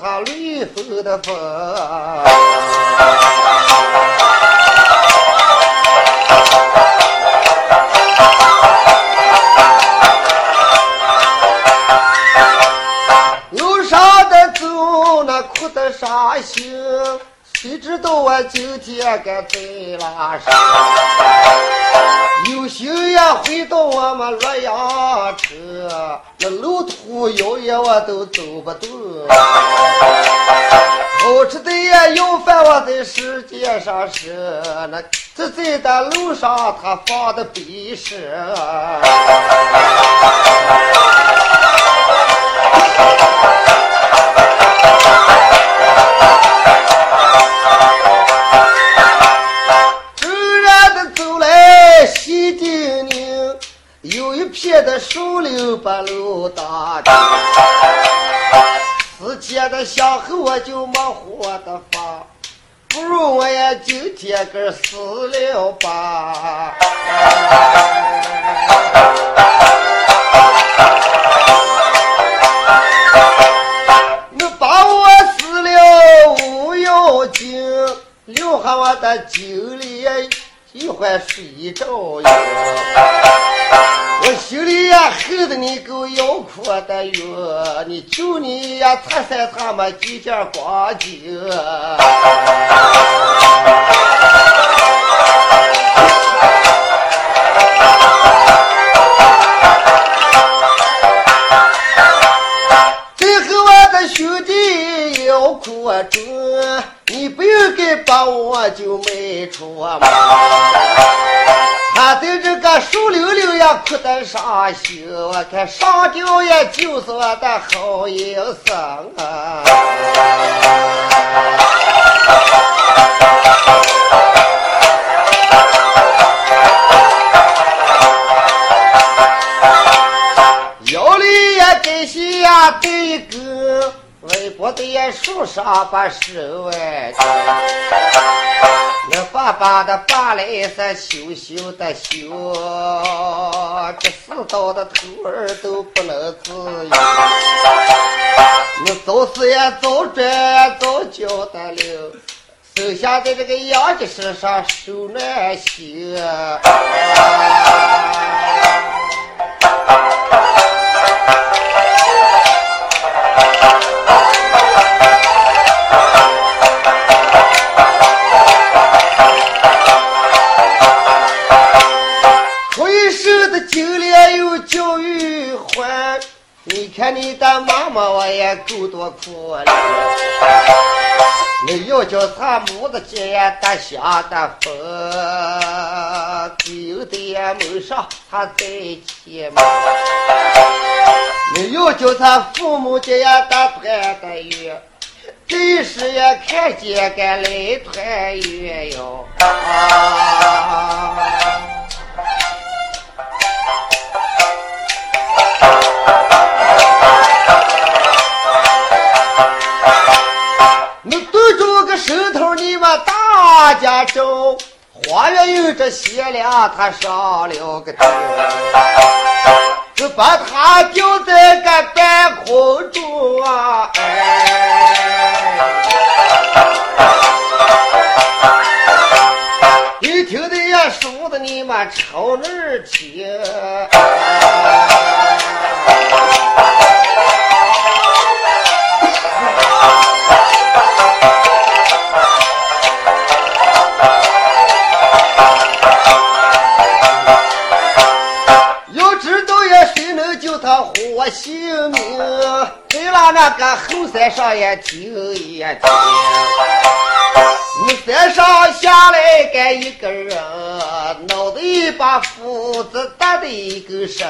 他，绿风的风。路上的走，那哭的伤心。谁知道我今天该在哪上？有心也回到我们洛阳城，那路途遥远我都走不动。是那这在的路上他放的悲诗。突然的走来西顶岭，有一片的树林把路挡着。时间的向后我就没活的法，如我也今天个死了吧。你把我死了无要紧，留下我的精力一会儿睡你呀擦三擦么几件光景。哭得伤心，我看上吊也就是我的好营生啊。腰里也给些呀带一根微薄的呀树上把手哎，那爸爸的爸来是羞羞的羞，到的头儿都不能自由。你早死也早转早交的了，剩下在这个杨家身上受难心。回你的妈妈我也够多苦了。你要叫他母子节呀大下大风，有的呀门上他在前嘛。你要叫他父母节呀大团的圆，这时也看见个来团圆哟。啊石头，你们大家中，花月有这贤良，他上了个天，就把他吊在个半空中啊！哎，一听的呀，说的你们朝那儿听。他活性命？在了那个后山上也听一听，你山上下来个一个人，脑袋一把斧子打的一个声。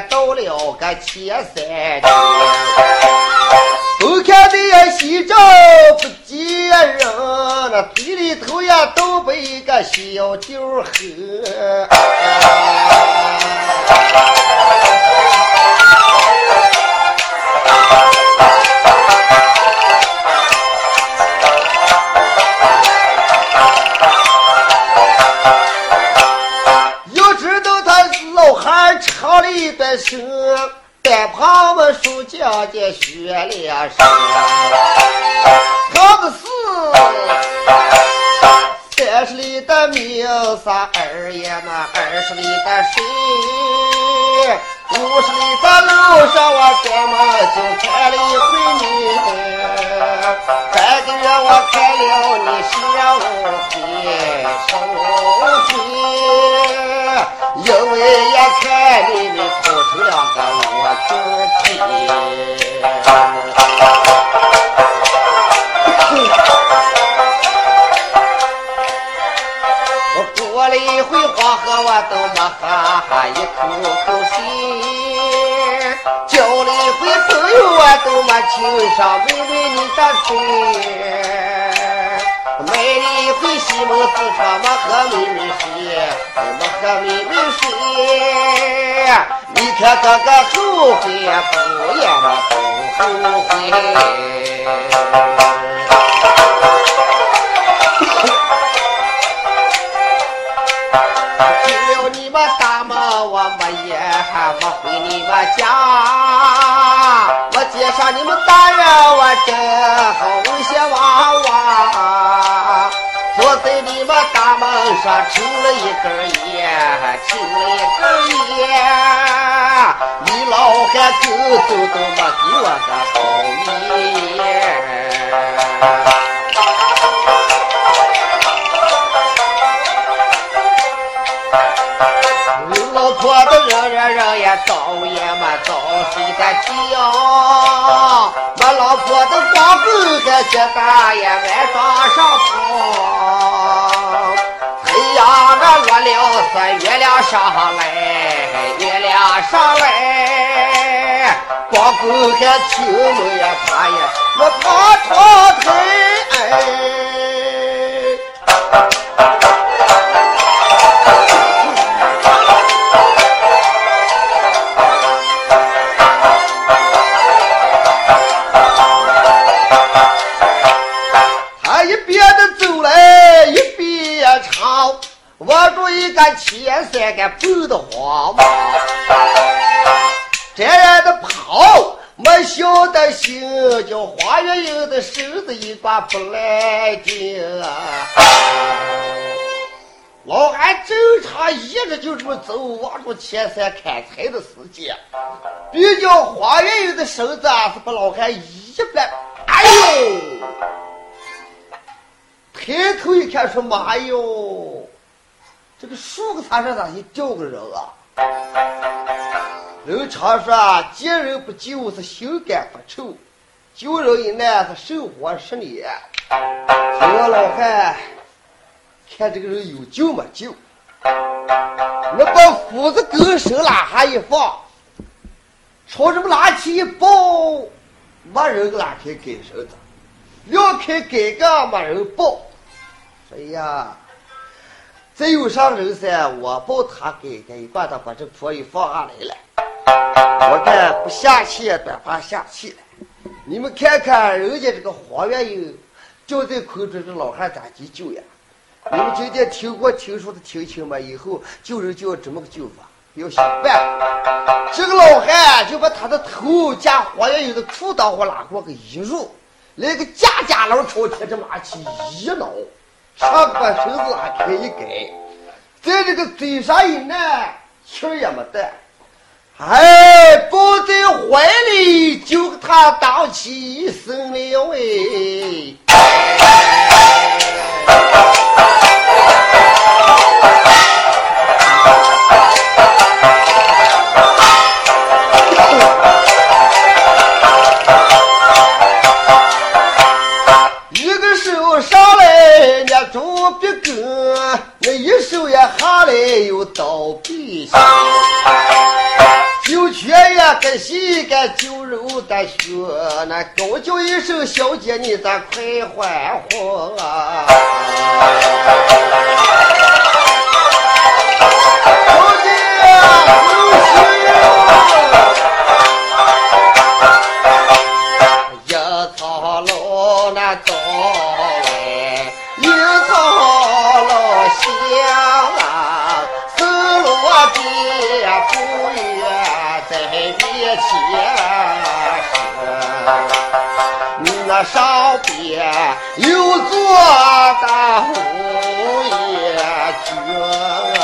到了个前三天。都看的呀，西照不见人，那嘴里头呀都被个小酒喝。唱了一段声。在旁们书家的学了声，他个是三十里的名山二爷嘛，二十里的水，五十里的路上我专门就看了一回你，半个月我看了你十五回手机，因为也看你们哭成两个。我过了一回黄河，我都没喝一口口水；交了一回朋友，我都没亲上妹妹你的嘴；买了一回西门四川，没喝妹妹水，没喝妹妹水。你看哥哥后悔不要么不后悔？进了你们大门，我没也还没回你们家。我接上你们大人，我正好问些娃娃。坐在你们大门上抽了一根烟，抽了一根烟。你老汉走走都没给我个好意。早也没早睡的觉，我老婆子光棍还觉得也爱床上跑。呀，那落了三月亮上来，月亮上来，光棍还听门呀，他呀，我爬窗台。一个前三个蹦的慌嘛，这样的跑没晓得行，叫花月英的身子一挂不来劲。老汉正常一直就这么走，望着前三砍柴的时间，比较花月英的身子是把老汉一般，哎呦！抬头一看，说妈哟！这个树个山上咋就掉个人啊？人常说啊，见人不救是心肝发臭，救人一难是寿活十年。我老汉看这个人有救没救，那把斧子钩手拉下一放，朝这么拿起一抱，没人拉开杆绳子，撂开杆杠没人抱。哎呀！再有啥人噻，我抱他给给一把他把这婆一放下来了。我看不下气也短怕下气了。你们看看人家这个黄月英掉在空中，这老汉咋急救呀？你们今天听过听说的听清吗？以后救人就要这么个救法，要想办法。这个老汉就把他的头加黄月英的裤裆和拉过个一入，来个家家老朝天这马起一挠。上把绳子还可以改，在这个嘴上一按，气儿也没得，哎，抱在怀里就给他当起生了哎。那一手也下有刀背下，酒缺呀，该洗个酒肉的血，那高叫一声小姐，你咋快还活啊？小姐，有喜，那上边有座大虎爷军，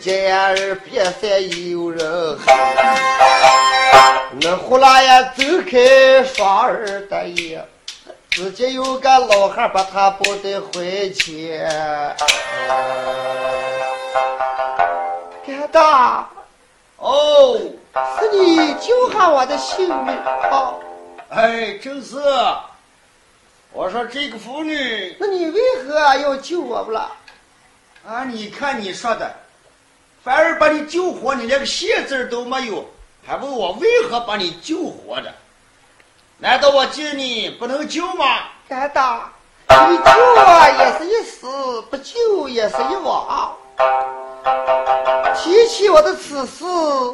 见儿别再有人喊，那呼啦呀走开双儿的眼。直接有个老汉把他抱在怀前，干大，哦，是你救下我的性命啊！哎，正是。我说这个妇女那你为何要救我不了？啊，你看你说的，反而把你救活，你连个谢字都没有，还问我为何把你救活的？难道我救你不能救吗？干大，你救我也是一时，不救也是一往。提起我的此事，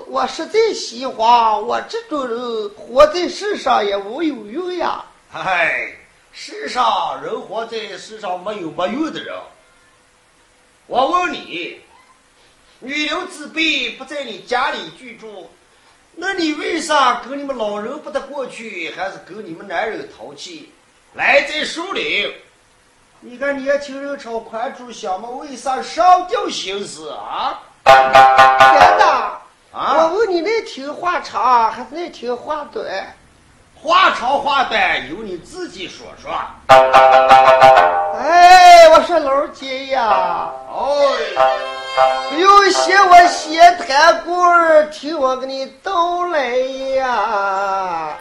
我实在喜欢，我这种人活在世上也无有用呀。哎，世上人活在世上没有没用的人。我问你，女流之辈不在你家里居住，那你为啥跟你们老人不得过去，还是跟你们男人淘气？来在树林，你看年轻人朝宽处想嘛，为啥上吊行事啊？真的。啊，我啊，问你，那听话长还是那听话短？话长话短由你自己说说。哎，我说老姐呀，哎，不用嫌我闲谈故儿，听我给你道来呀。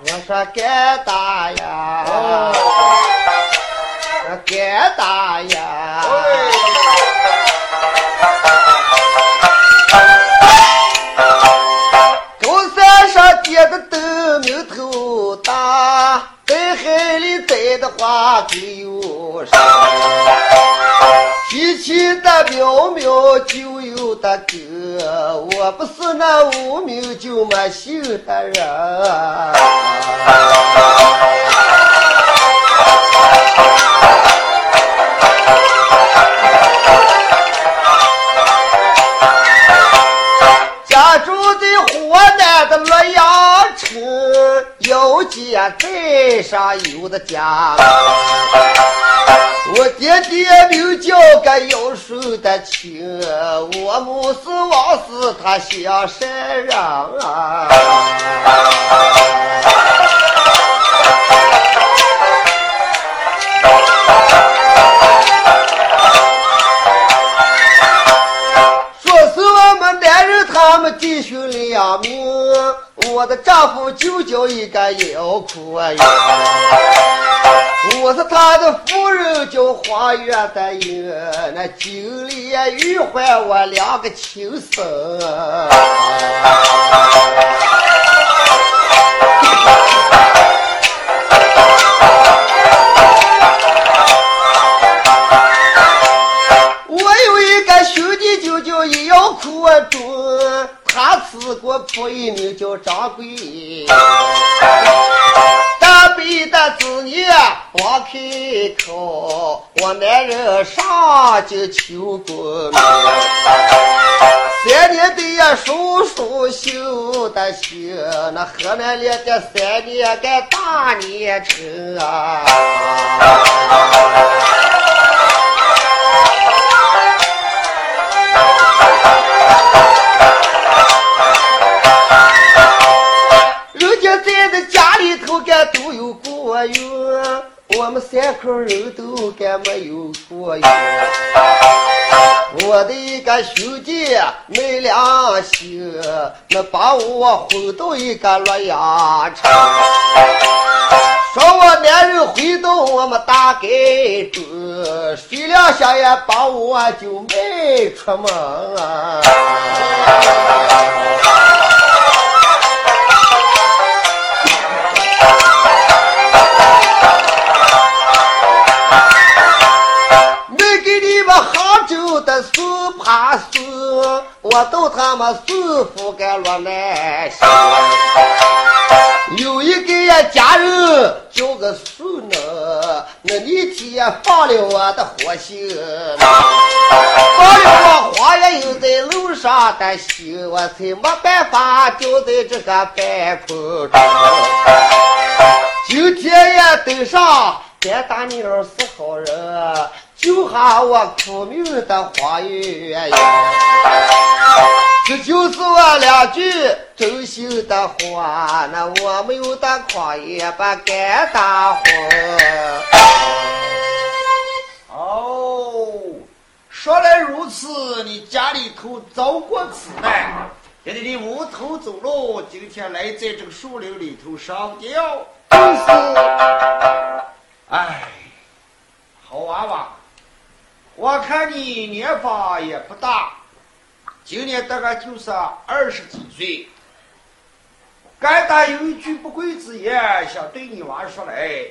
我说干大栽的花更有声。提起的苗苗就有的歌，我不是那无名就没姓的人。家住在河南的洛阳城，要紧现在上有的家。我爹爹名叫个要寿的亲，我母是王氏，他想山人啊。我的丈夫就叫一个姚苦呀。我是他的夫人，叫花月的英，那金里玉环我两个亲生。我有一个兄弟，就叫杨苦中，他吃过仆一，名叫张贵。大北的子年王开口，我男人上就求功名。三年的呀，叔叔修的行，那河南来的三年个大年成啊。在的家里头干都有果园，我们三口人都干没有果园。我的一个兄弟没良心，那把我轰到一个洛阳城，说我男人回到我们大街中，水两下也把我就卖出门啊。苏帕苏，我都他们苏府干落南乡。有一个家人叫个苏呢，那那天放了我的火星，放了我花园又在路上的心，我才没办法掉在这个半空中。今天也登上别大妞是好人，救下我苦命的花园呀！这就是我两句真心的话，那我没有的狂也不敢大婚。哦，说来如此，你家里头遭过此难，现在你无头走路，今天来在这个树林里头上吊。就是，哎，好娃娃，我看你年方也不大，今年大概就是二十几岁。该打有一句不贵之言，想对你娃说来，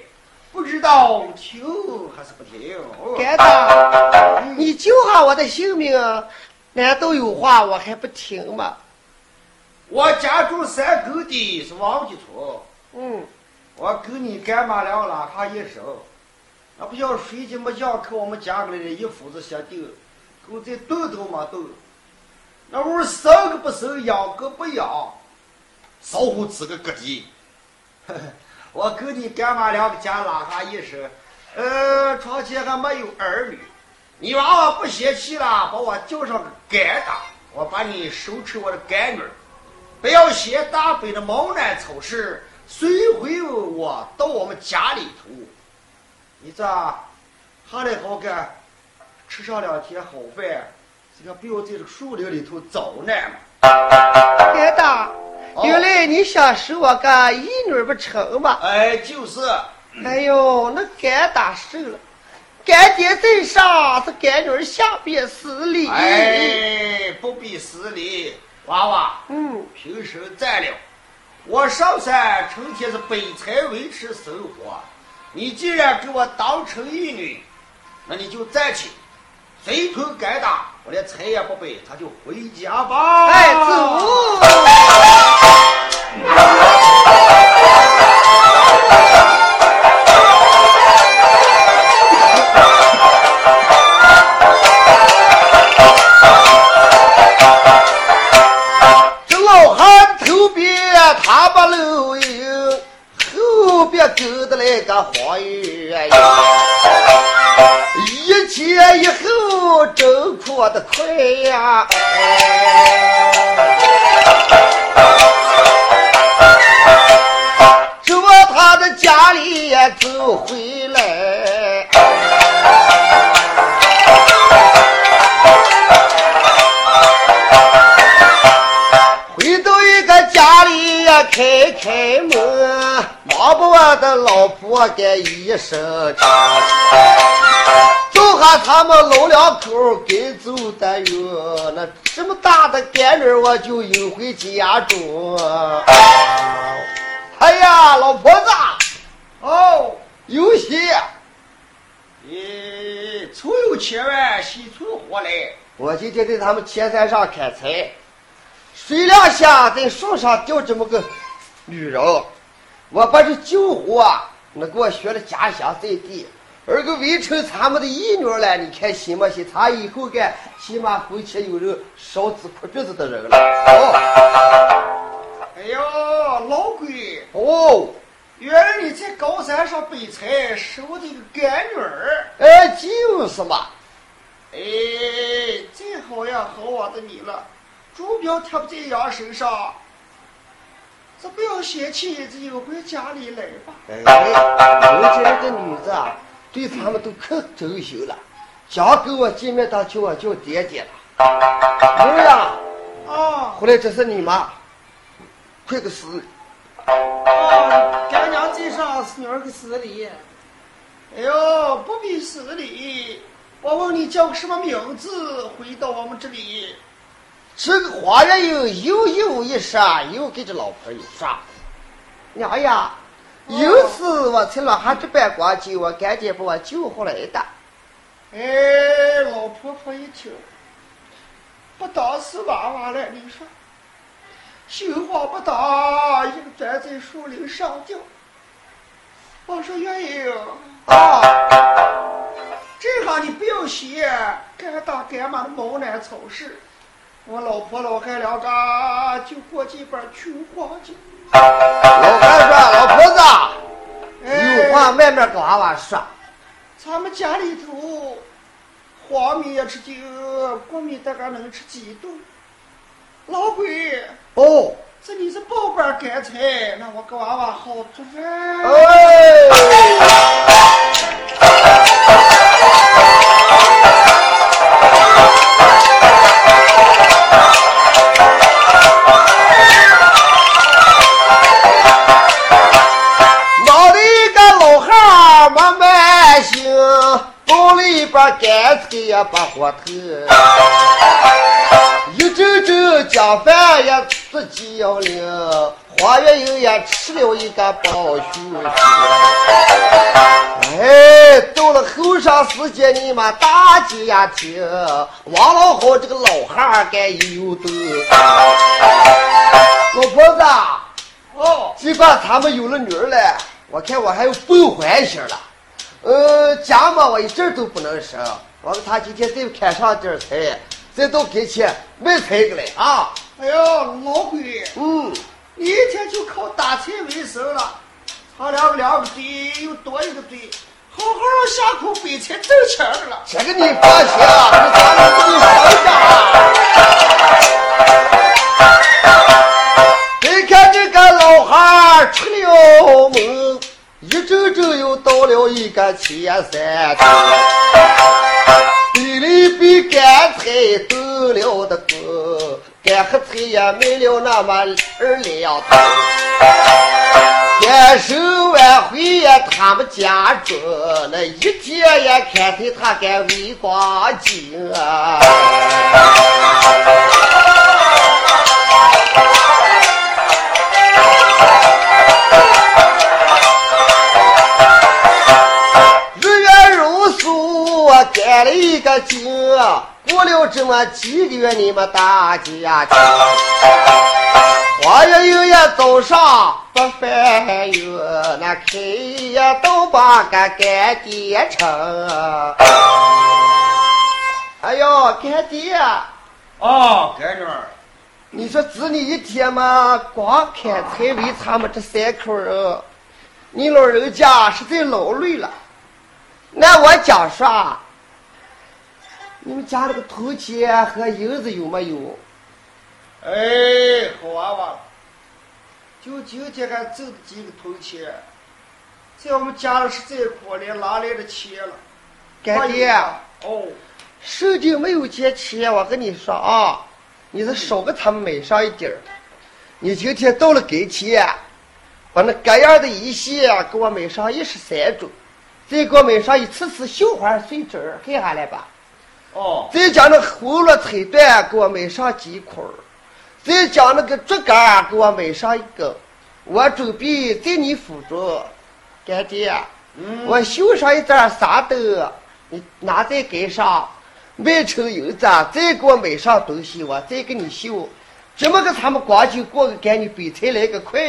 不知道听还是不听？干大，你救下我的性命，难道有话我还不听吗？我家住山沟的是王家村，嗯，我跟你干妈俩拉下一手，那不叫睡觉没觉，看我们家里的一斧子下定，给我这动都没动，那屋生个不生，养个不养，少乎自个个地。我跟你干妈两个家拉下一手，呃，床前还没有儿女，你娃娃不嫌弃了，把我叫上个干大，我把你收成我的干女儿。不要嫌大北的毛南草事，随回我到我们家里头，你这下来好干，吃上两天好饭，这个不要在这个树林里头遭难嘛。干打，原来你想收我个义女不成吗？哎，就是，哎呦，那干大瘦了，干爹在上，这干女儿下边施礼。哎，不必失礼，娃娃，嗯，平时在了，我上山成天是背柴维持生活。你既然给我当成义女，那你就站起随同该打，我连财也不背，他就回家吧。哎，走。老婆给一声叫，就喊他们老两口跟走的哟。那这么大的干女，我就引回家中。哎呀，老婆子，哦，有喜！咦，春有千万，喜出活来。我今天在他们前山上砍柴，水两下在树上吊这么个女人，我把这救活，那给我学的家乡在地，而个围城他们的义女了，你看行不行？他以后干起码回去有人烧纸哭鼻子的人了。哦哎呦，老鬼，哦，原来你在高山上背柴，是我的一个干女儿。哎，就是嘛。哎，真好呀，好我的你了，朱标贴不在羊身上，这不要嫌弃，这就回家里来吧。哎，我这个女子啊，对他们都可周秀了，讲跟我见面，她叫我叫爹爹了。儿呀，啊回来这是你妈，快个死！啊，干娘在上，女儿个死礼。哎呦，不必死礼。我问你叫个什么名字？回到我们这里。这个花园又又有一杀，又给这老婆一杀。娘呀，有次我才让他这般光景，我赶紧把我救回来的。哎，老婆婆一听，不当死娃娃了，你说，心慌不当，一个钻在树林上吊。我说月英啊，这行你不要写，干大干妈的毛南草事。我老婆老汉两个就过这边去黄金。老汉说：“老婆子，哎有话慢慢跟娃娃说。咱们家里头黄米也吃酒，国米大概能吃几顿。老鬼，哦，这你是包班干菜，那我给娃娃好做饭。哎，脑干菜呀把火头，一阵阵讲饭也自己要领，花月英也吃了一个包须须。哎，到了后晌时间，你们大家听，王老好这个老汉儿该有的。老婆子啊。哦，尽管他们有了女儿了，我看我还有报欢心了。呃，家嘛我一阵都不能生，我给他今天再砍上点儿菜，再到跟前卖菜个来啊。哎呦，老鬼，嗯，你一天就靠打菜为生了，他两个两个嘴又多一个嘴，好好下口背菜挣钱儿了。这个你放心啊，这咱们不能商量啊。你看这个老汉儿出了门，一阵阵又到了一个前三头，地里比干菜斗了的多，干黑菜也没了那么二两多。天生晚会呀，他们家中那一天也看见他干微光景啊。干了一个劲，过了这么几个月，你们大家听。花月有呀，早上不翻月，那开呀都把个干爹成。哎呦，干爹，哦，干女儿，你说子女一天嘛，光砍柴为他们这三口人，你老人家实在劳累了。那我讲说，你们家那个铜钱和银子有没有？哎，好娃娃，就今天还挣几个铜钱，在我们家里实在可怜，哪来的钱了？干爹，哦，手里没有钱钱，我跟你说啊，你是少给他们买上一点儿。你今天到了跟前，把那各样的一些给我买上一十三种，再给我买上一次次绣花碎纸儿，看下来吧。哦，再将那葫芦彩缎给我买上几捆儿，再将那个竹竿给我买上一根。我准备在你府中，干爹，嗯，我绣上一盏纱灯，你拿在街上卖成银子，再给我买上东西，我再给你绣。怎么个他们光景过个给，你比才来个快。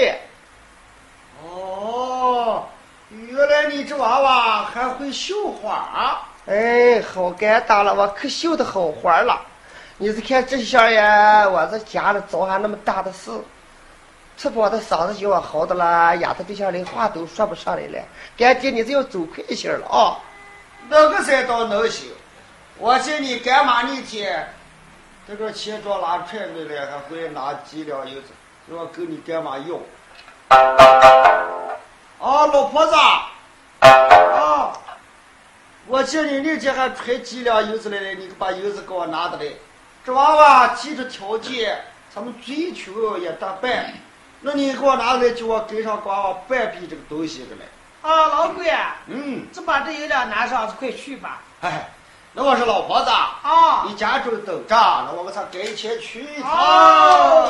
哦，原来你这娃娃还会绣花。哎，好干当了，我可绣的好花了。你是看这下呀，我这家里遭下那么大的事，吃饱的嗓子就我好的了，丫头对象连话都说不上来了。干爹，你这要走快些了啊！那个才倒能行。我见你干嘛那天，这个钱庄拿出来了，还回来拿几两银子，我跟你干嘛要？啊，老婆子，啊，我见你那天还揣几两银子来了，你把银子给我拿的来。这娃娃记着条件，咱们追求也得办。那你给我拿来，叫我跟上娃娃半笔这个东西的来。啊，老鬼，嗯，这把这银两拿上，快去吧。哎，那我说老婆子。啊，你家中等着，那我们才给钱去一趟。哦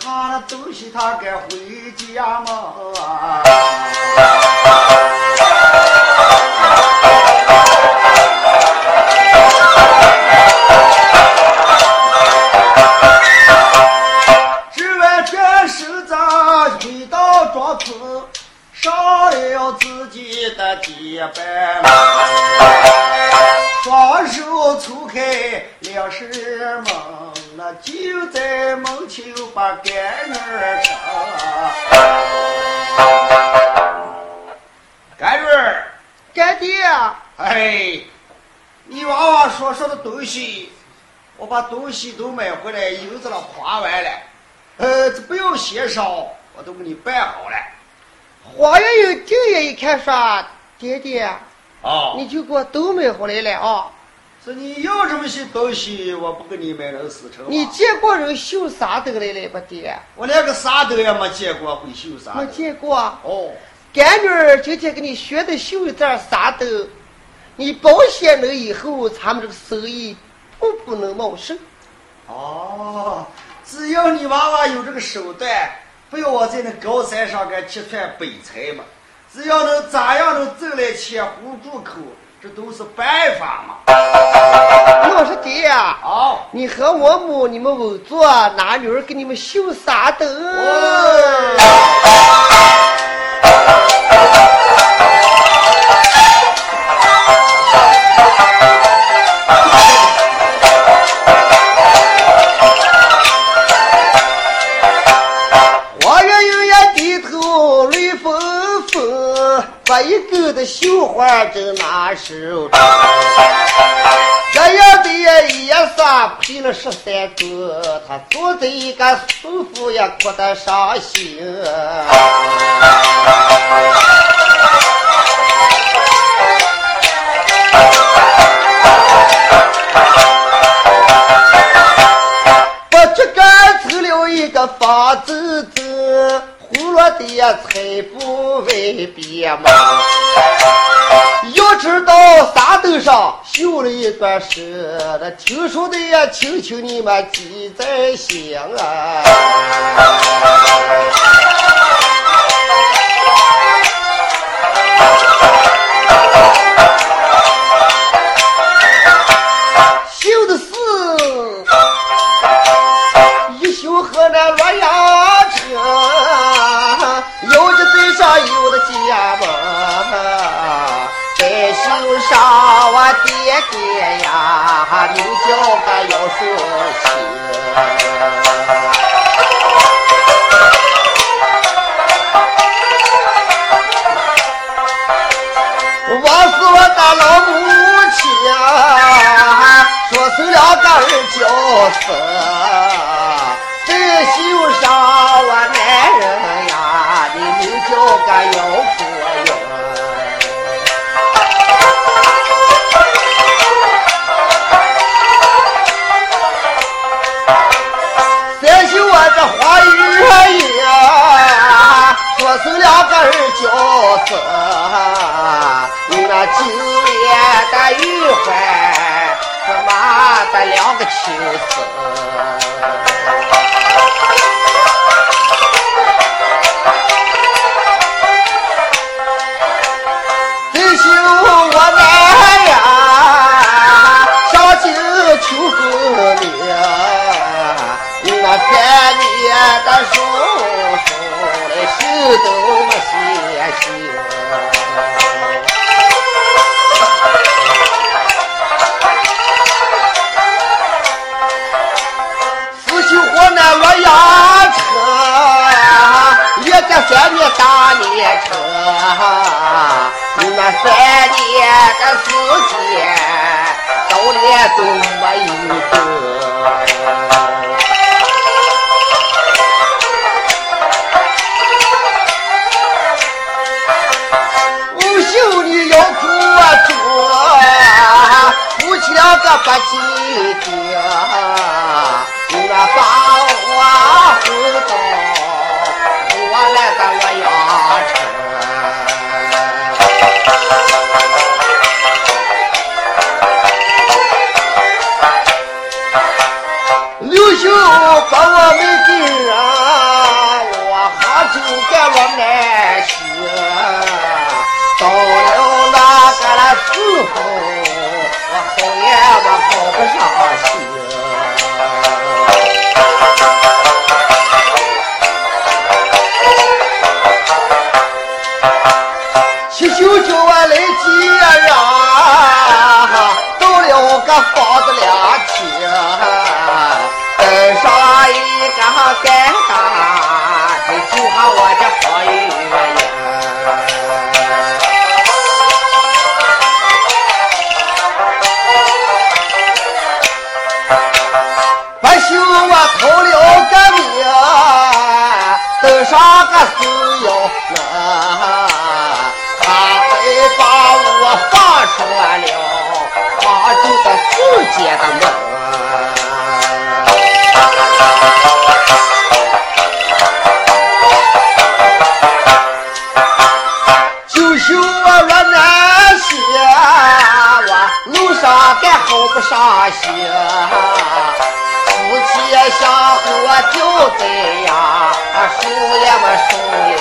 这买下了东西他该回家嘛。东西，我把东西都买回来，银子了花完了，呃，这不用协商，我都给你办好了。花园有定也一看说，爹爹，啊你就给我都买回来了啊！是你要这么些东西，我不给你买能死成吗？你见过人绣纱兜来了吧，爹？我连个纱兜也没见过，会绣纱没。见过。哦，干女儿今天给你学的绣一件纱兜，你保险了以后，咱们这个生意步步能茂盛。哦，只要你娃娃有这个手段，不要我在那高山上给揭穿北财嘛。只要能咋样能挣来钱糊住口，这都是办法嘛。我说爹呀、啊，你和我母你们稳坐，拿女儿给你们绣纱兜。花绣花针拿手中。这样的也也算进了十三桌，他坐在一个舒服也哭得伤心。我这个走了一个方子子，胡乱的财富为别嘛。要知道沙头上绣了一段诗，那听说的呀，求求你们记在心啊。爹爹呀，名叫个姚树清。我是我的老母亲啊，说生两个儿叫死，这绣上我男人呀，你名叫个姚夫人。花月夜，说是两个儿叫死，你那金莲的玉环，他妈的两个妻子。的叔叔的手都没写清。四绣河南洛阳城，一个三年大年城，你那三年的时间，到年都没有得。个不记得，好不上心。七舅叫我来接人，到了个房子了的世界的梦。就修我若难些，我路上该好不伤心。夫妻相和就这样，输也没输赢。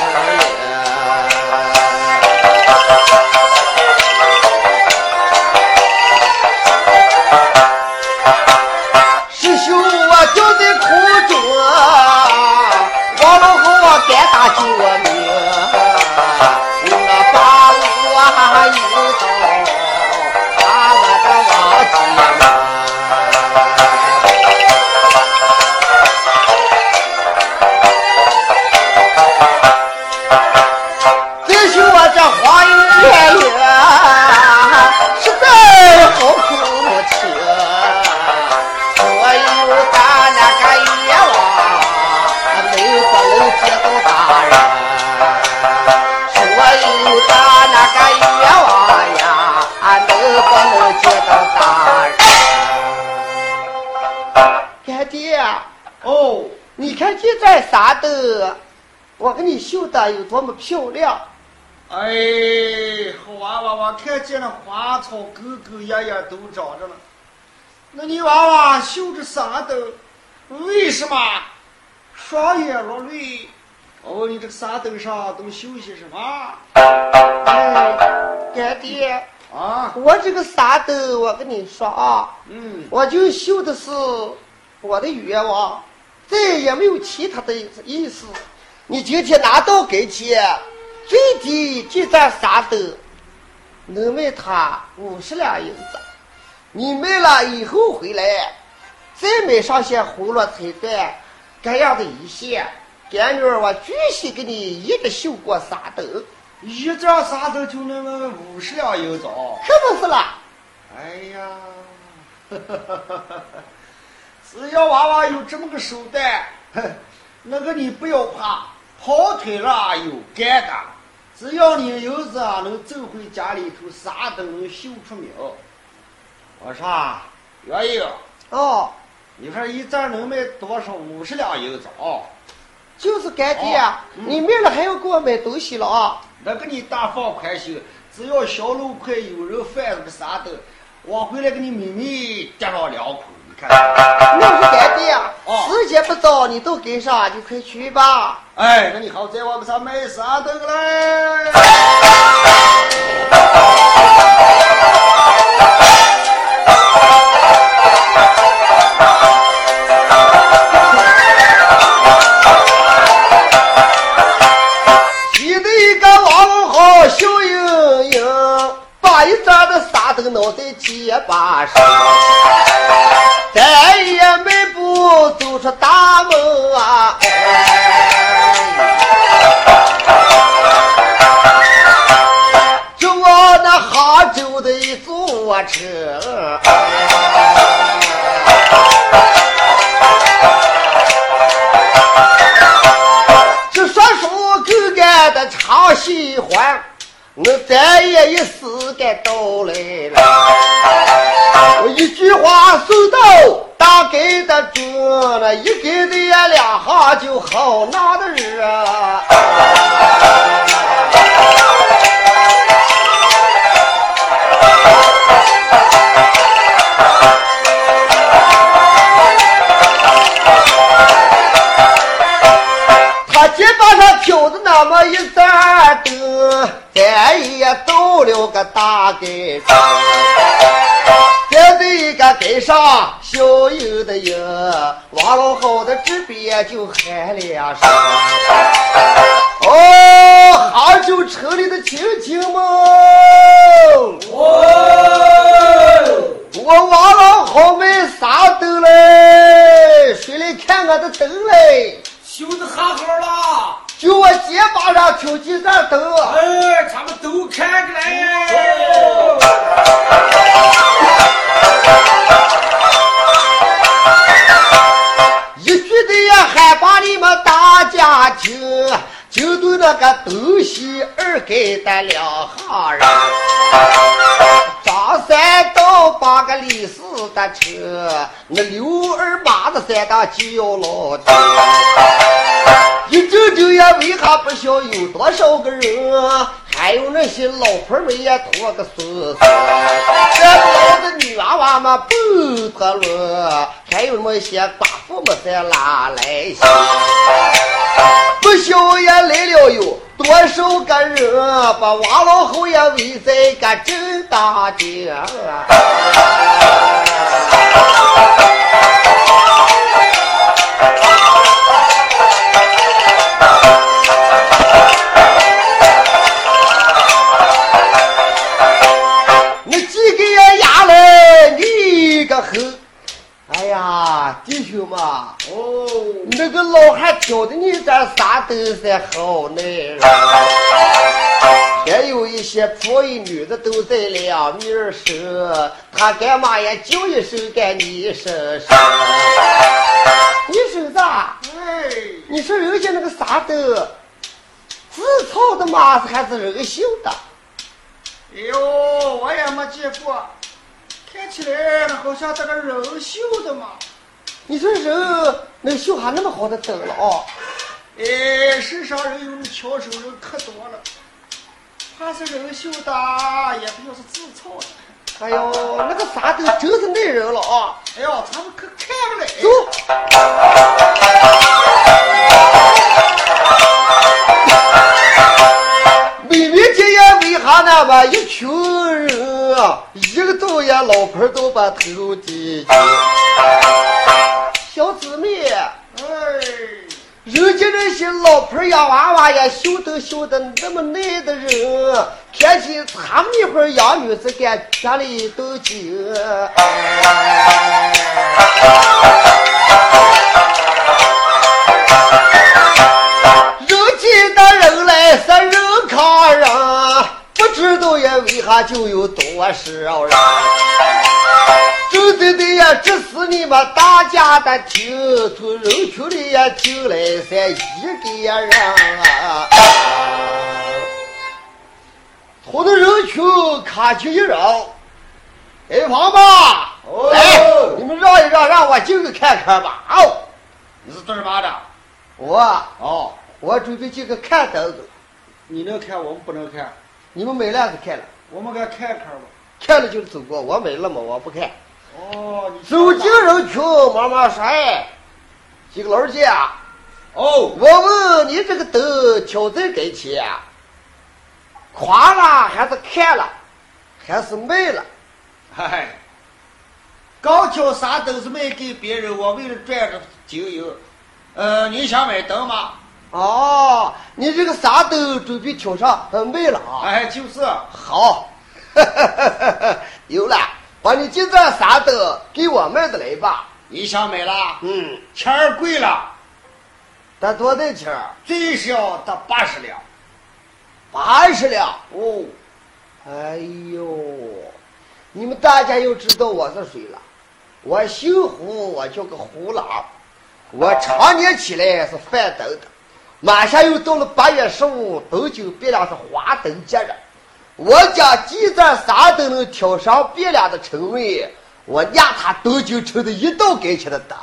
件纱斗，我给你绣的有多么漂亮。哎，好娃娃我，看见了花草沟沟眼眼都长着了。那你娃娃绣着啥的？为什么双眼落泪？哦你，这个纱斗上都绣些什么？哎，干爹，啊，我这个纱斗，我跟你说啊，嗯，我就绣的是我的愿望，再也没有其他的意思。你今天拿到给钱，最低这件纱斗能卖他五十两银子。你卖了以后回来，再买上些红罗彩缎，这样的一些，干女儿我继续给你一直绣过三斗，一张三斗就能卖五十两银子哦。可不是啦。哎呀，只要娃娃有这么个手段，哼，那个你不要怕，跑腿了有干的，只要你有子啊能挣回家里头，啥都能绣出苗。我说啊，愿意，哦，你说一张能卖多少？五十两银子啊。就是干爹啊，你明儿还要给我买东西了啊。那个你大放宽心，只要小路快有人贩子个啥的，我回来给你秘密掂上两口，你看。那是干爹时间不早，你都跟上，你快去吧。哎，那你好，在我们上买啥灯嘞？记得一个王好笑盈盈，把一张的沙灯脑在肩膀上，唱喜欢，我再也一时该到来了。我一句话送到大概的中，那一个的呀两下就好拿的人啊。他肩膀上挑的那么一，到了个大街上，在这个街上小有的影，王老好的这边就喊两声。哦，杭州城里的亲戚们，我王老好卖啥灯嘞？谁来看我的灯嘞？修的好好了，就我肩膀上挑几盏灯，哎，他们都看个来。一句的呀喊把你们大家听，就对那个东西二给的两行人，张三到八个李四的车，那刘二马的三大就要老丁。一整整也为啥不晓有多少个人？还有那些老婆们也拖个孙子，这老的女娃娃们不脱了，还有那些寡妇们在拉来西，不晓也来了有多少个人，把王老侯也围在个正大街啊！那几个也压了你个猴！哎呀，弟兄们，哦，那个老汉挑的你这啥都是好男人，还有一些婆姨女的都在两面手，他干嘛也叫一声干你一声声？你你说人家那个啥的自操的嘛？还是人绣的？哎呦，我也没见过，看起来好像这个人绣的嘛。你说人能绣下那么好的灯了啊？哎，世上人有巧手人可多了，怕是人绣的，也不要是自创的。哎呦，那个啥灯真是耐人了啊！哎呦，咱们可看不来。走。那么一群人啊，一个导演老婆都把头低下。小姊妹，哎，人家那些老婆养娃娃呀，修都修的那么耐的人，看起他们那会儿养女子干家里都紧。知道呀为啥就有多少人？对对对呀，这是你们大家的听，从人群里呀进来三一个人啊。从那人群看见一人，哎，王八，哦来，你们让一让，让我进去看看吧。哦，你是做什么的？我哦，我准备进去看灯子，你能看，我们不能看，你们买了还是看了，我们给看看吧。看了就走过，我买了嘛，我不看。哦，你走进人群，妈妈说：“哎，几个老姐啊，哦，我问你这个灯挑在跟前，夸了还是看了，还是卖了？嗨，刚挑啥都是卖给别人，我为了赚个经营。呃，你想买灯吗？哦，你这个啥灯准备挑上，呃，卖了啊？哎，就是。好，有了，把你这盏啥灯给我卖的来吧。你想买了？嗯，钱儿贵了，得多大钱儿？最少得八十两。八十两。哦，哎呦，你们大家又知道我是谁了？我姓胡，我叫个胡郎。我常年起来是贩灯的，马上又到了八月十五，东京汴梁是花灯节日。我家鸡蛋啥都能挑上汴梁的称谓，我压他东京城的一道跟前的灯。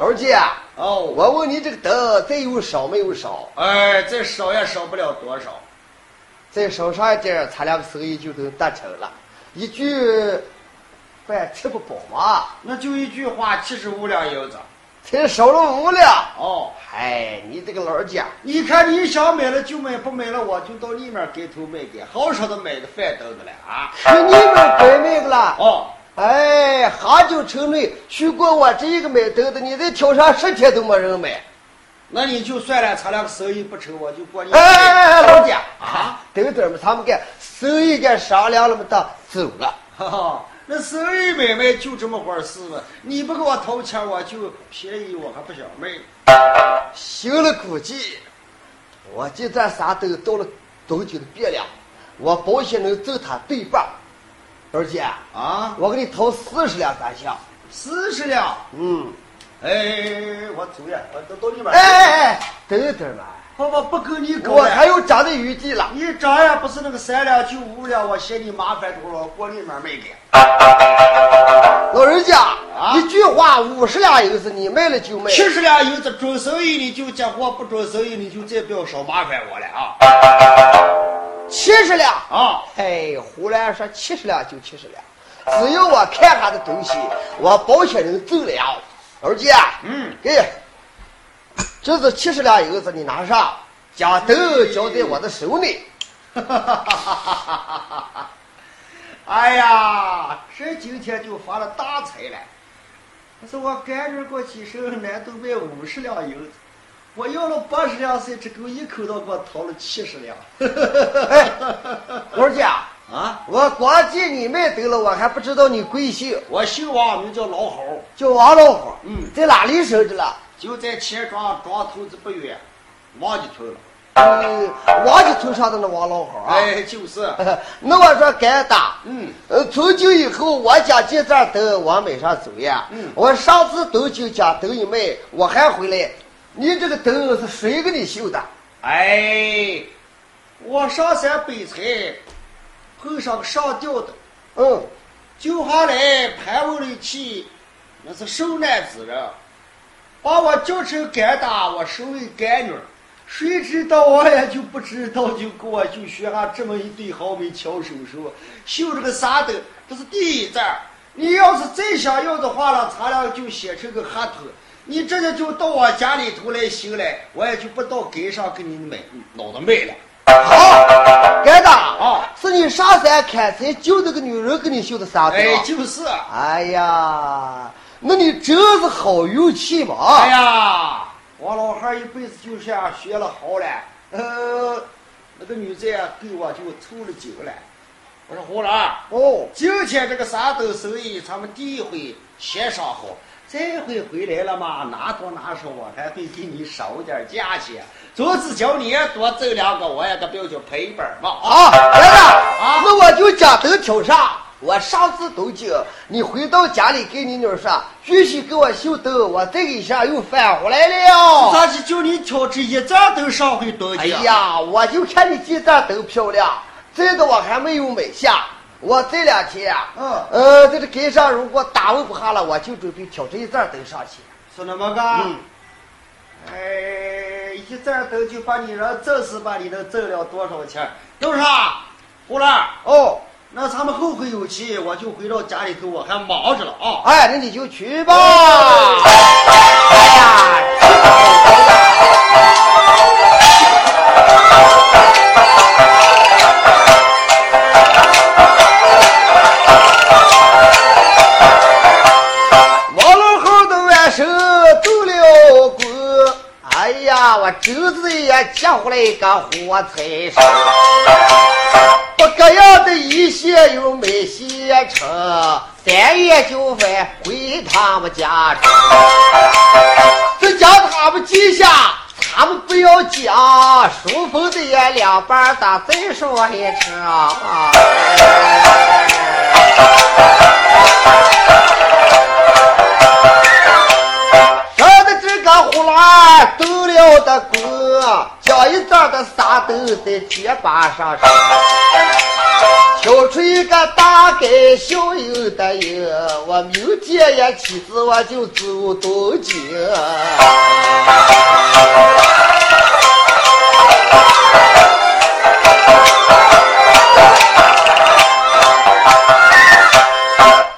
老姐，哦，我问你这个灯再有少没有少？哎，再少也少不了多少。再少上一点，咱俩的生意就能达成了。一句饭吃不饱嘛，那就一句话，七十五两银子。才少了五两。哦，嗨，你这个老人家，你看你想买了就买，不买了我就到里面给头卖给，好少的买的饭灯的了啊。去你们白卖个了。哦，哎，哈就城内去过我这一个买灯的，你再挑上十天都没人买。那你就算了，咱俩个生意不成，我就过你。哎哎哎哎，老姐啊，等等吧，他们干生意给商量了么的，走了。哈哈，那生意买卖就这么回事嘛。你不给我掏钱，我就便宜，我还不想卖。行了，估计我这盏啥灯到了东京的汴梁，我保险能挣他对半。二姐，啊，我给你掏四十两咋想？四十两。嗯，哎，我走呀，我到到里面。哎哎哎，等等嘛，我我不跟你搞我。还有涨的余地了。你涨也不是那个三两就五两，我嫌你麻烦多了，锅里面卖给。老人家，啊一句话五十两银子，你卖了就卖。七十两银子准生意你就接货，不准生意你就再不要少麻烦我了啊！七十两。啊，哎，胡兰说七十两就七十两，只要我看他的东西，我保险能挣了。老姐，嗯，给，这是七十两银子，你拿上，将灯交在我的手里。哈哈哈哈哈哈哎呀，这今天就发了大财了。可是我赶着过去时候，难都卖五十两银子，我要了八十两，谁只狗一口刀给我掏了七十两。哎，老姐，啊，我光见你卖灯了，我还不知道你贵姓，我姓王，名叫老猴，叫王老虎。嗯在哪里生的了？就在钱庄庄头子不远，王家头了。嗯，王家村上的那王老好啊。哎，就是，那我说该打。嗯，呃，从今以后，我家这盏灯往买上走呀。嗯我上次东京家灯一卖，我还回来。你这个灯是谁给你绣的？哎，我上山背柴，碰上个上吊的，嗯，救下来盘我的气，那是受难之人，把我叫成干大，我收为干女儿。谁知道我也就不知道，就给我就学下这么一对好美巧手手，绣这个纱的，这是第一站。你要是再想要的话了，咱俩就写成个合同。你这就就到我家里头来行来，我也就不到街上给你买脑子卖了。好，干大啊，是你上山砍柴救那个女人给你绣的纱灯。哎，就是。哎呀，那你真是好运气嘛！哎呀。我老汉一辈子就这样学了好了，呃，那个女子给我就凑了酒了。我说胡兰，哦，今天这个山东生意咱们第一回协商好，这回回来了嘛，拿多拿少我还会给你少点价钱。总之叫你也多挣两个，我也个不要叫赔本嘛。啊，来了啊，那我就讲灯挑上。我上次都讲，你回到家里给你女儿说，继续给我绣灯，我这一下又返回来了。咋就叫你挑这一盏灯上回多哎呀，我就看你这盏灯漂亮，这个我还没有买下。我这两天，嗯，呃，在这街上如果打问不下了，我就准备挑这一盏灯上去。是那么个？嗯。哎，一盏灯就把你人挣死，把你能挣了多少钱？都是啊，胡兰。哦。那咱们后会有期，我就回到家里头，我还忙着了啊！哎，那你就去吧。哎呀，王老汉的晚上走了过，哎呀，我侄子也接回来一个火柴手。各样的一些又没写成，三月就返回他们家中。这叫他们记下，他们不要讲。书封的也两半打再说一声。上的这个呼啦走了的过，将一张的沙豆在铁板上。挑出一个大概小有的有，我明天也起子我就走东京。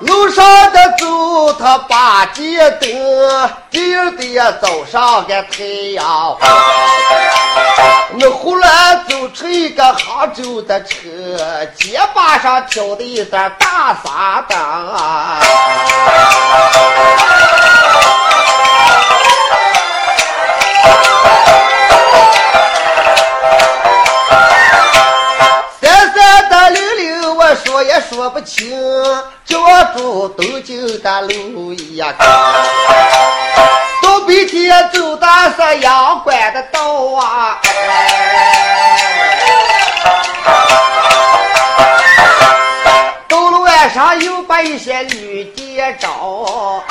路上的走，他把街灯，第二天早上个太阳我。忽然走出一个杭州的车，肩膀上挑的一盏大纱灯。三三的溜溜，我说也说不清，叫住东京的路呀。走北天走的是阳关的道啊，到了晚上又把一些女的找。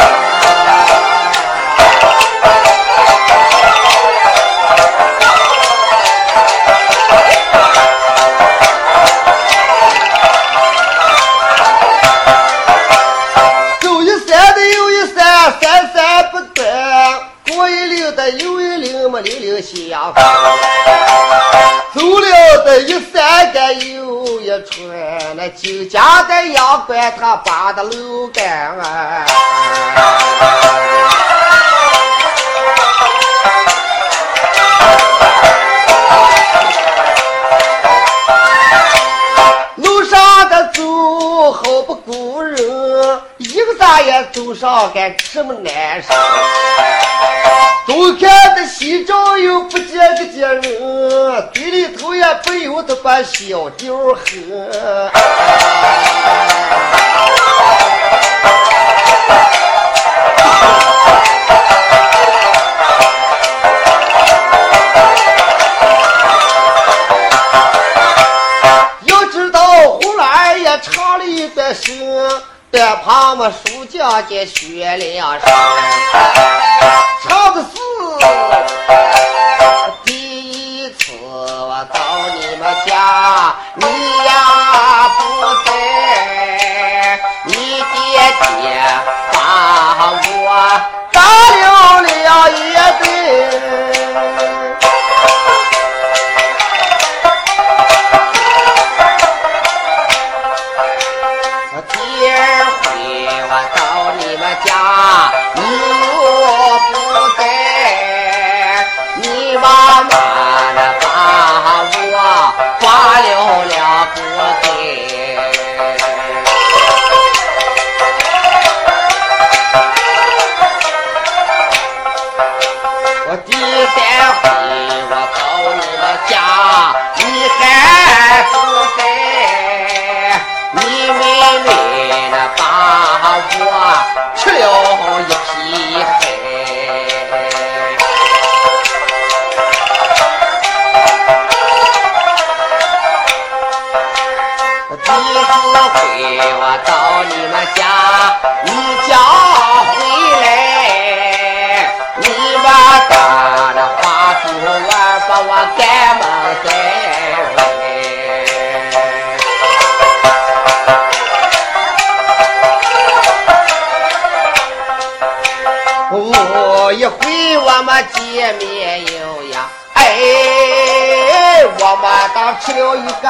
岭，么岭岭相逢。走了的一山干又一川，那酒家的阳关他扒的楼杆啊。一个咋也走上该这么难受。东看的西照又不见个见人，嘴里头也不由得把小调哼。要知道胡兰也唱了一段声，这旁我书家的雪莲山唱个是第一次我到你们家你呀不在你爹爹把我打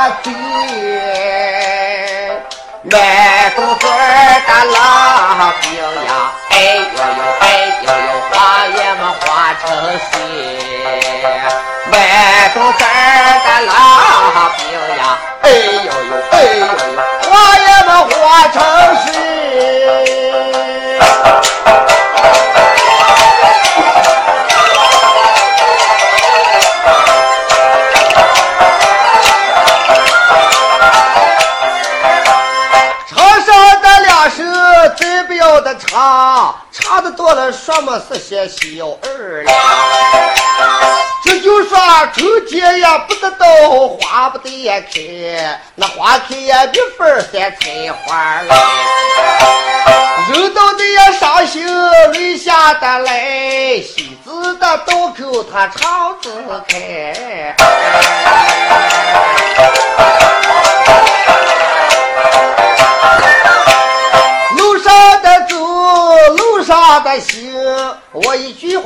了是些小二两。这就说春天呀不得到，花不得也开，那花开呀比分三菜花来。人到的也伤心，泪下的来，西子的刀口他肠子开。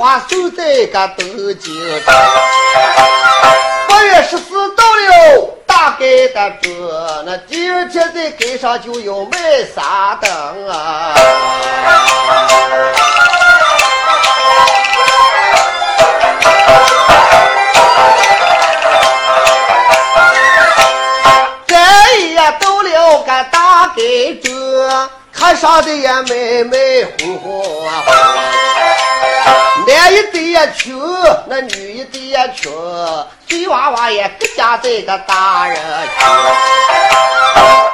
一句话守在个东京。八月十四到了，大概的这那第二天在街上就要卖啥灯啊？咱也到了个大街这，看上的也美美红红啊。男一的也穷，那女一的也穷，碎娃娃也各家这个大人去。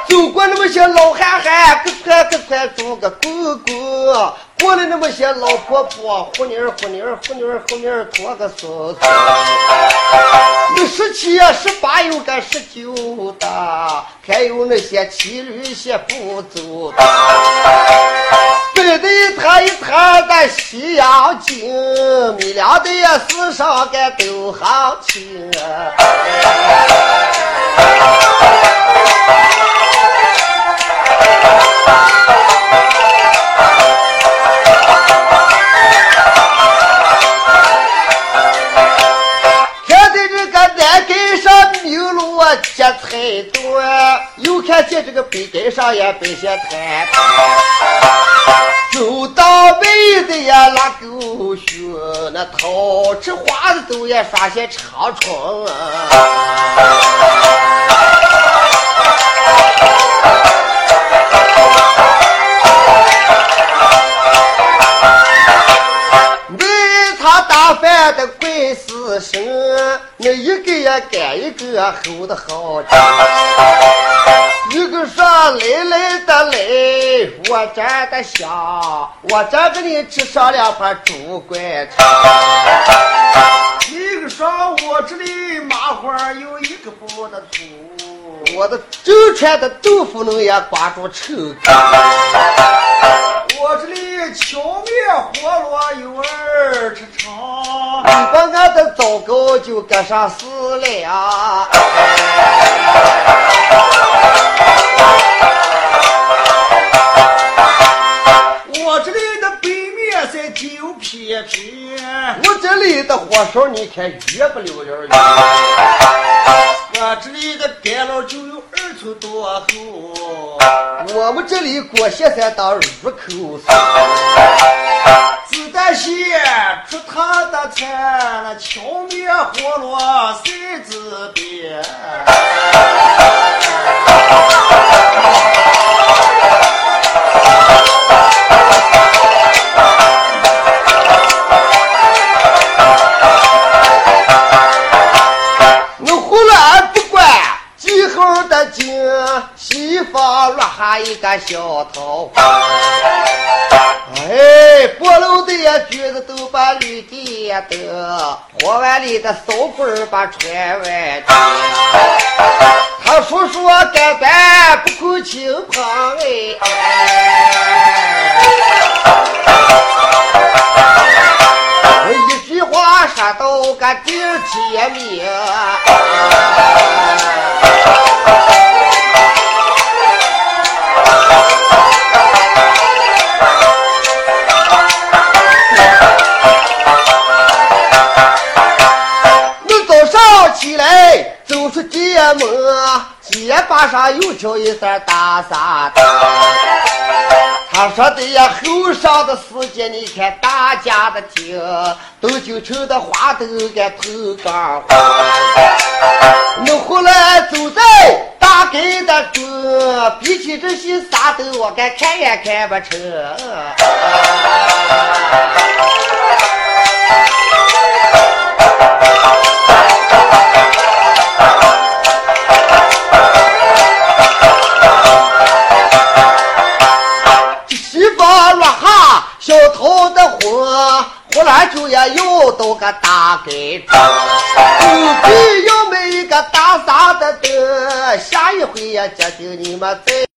走过那么些老汉汉，各穿各穿做个公过了那么些老婆婆，呼妮儿呼妮儿呼妮儿呼妮儿拖个孙子。那十七呀十八有个十九的，还有那些骑驴些不走的。摆的一摊一摊的西洋镜，米粮的呀世上个都行情看见这个北街上也摆些摊走到北的呀拉狗熊，那桃吃花子都也耍些长虫啊。对他打扮的怪死神，那一个也赶一个吼的好听。一个说来来的来，我这儿的香，我这给你吃上两盘猪拐肠。一个说我这里麻花有一个不的土，我的周全的豆腐能也挂住臭干。我这里荞面活络有二尺长，你把俺的糟糕就搁上死了。我这里的北面在九片片，我这里的火烧你看越不了点儿我这里的干酪就有二寸多厚。我们这里锅现在当入口水。子弹线出他的菜，那荞面活络赛子边。小桃花。哎，拨楼的呀，橘子都把绿地得，火碗里的扫棍把船外丢。他说说干干不够轻旁哎。我一句话说到个顶天明。街把上又叫一声大撒的，他说的呀，后上的时间你看大家的听，都就成的花都该头干花。我后来走在大街的中，比起这些啥都我该看也看不成。婚，忽然就要要到个大街上，估计要没一个大傻的灯。下一回呀，决定你们再。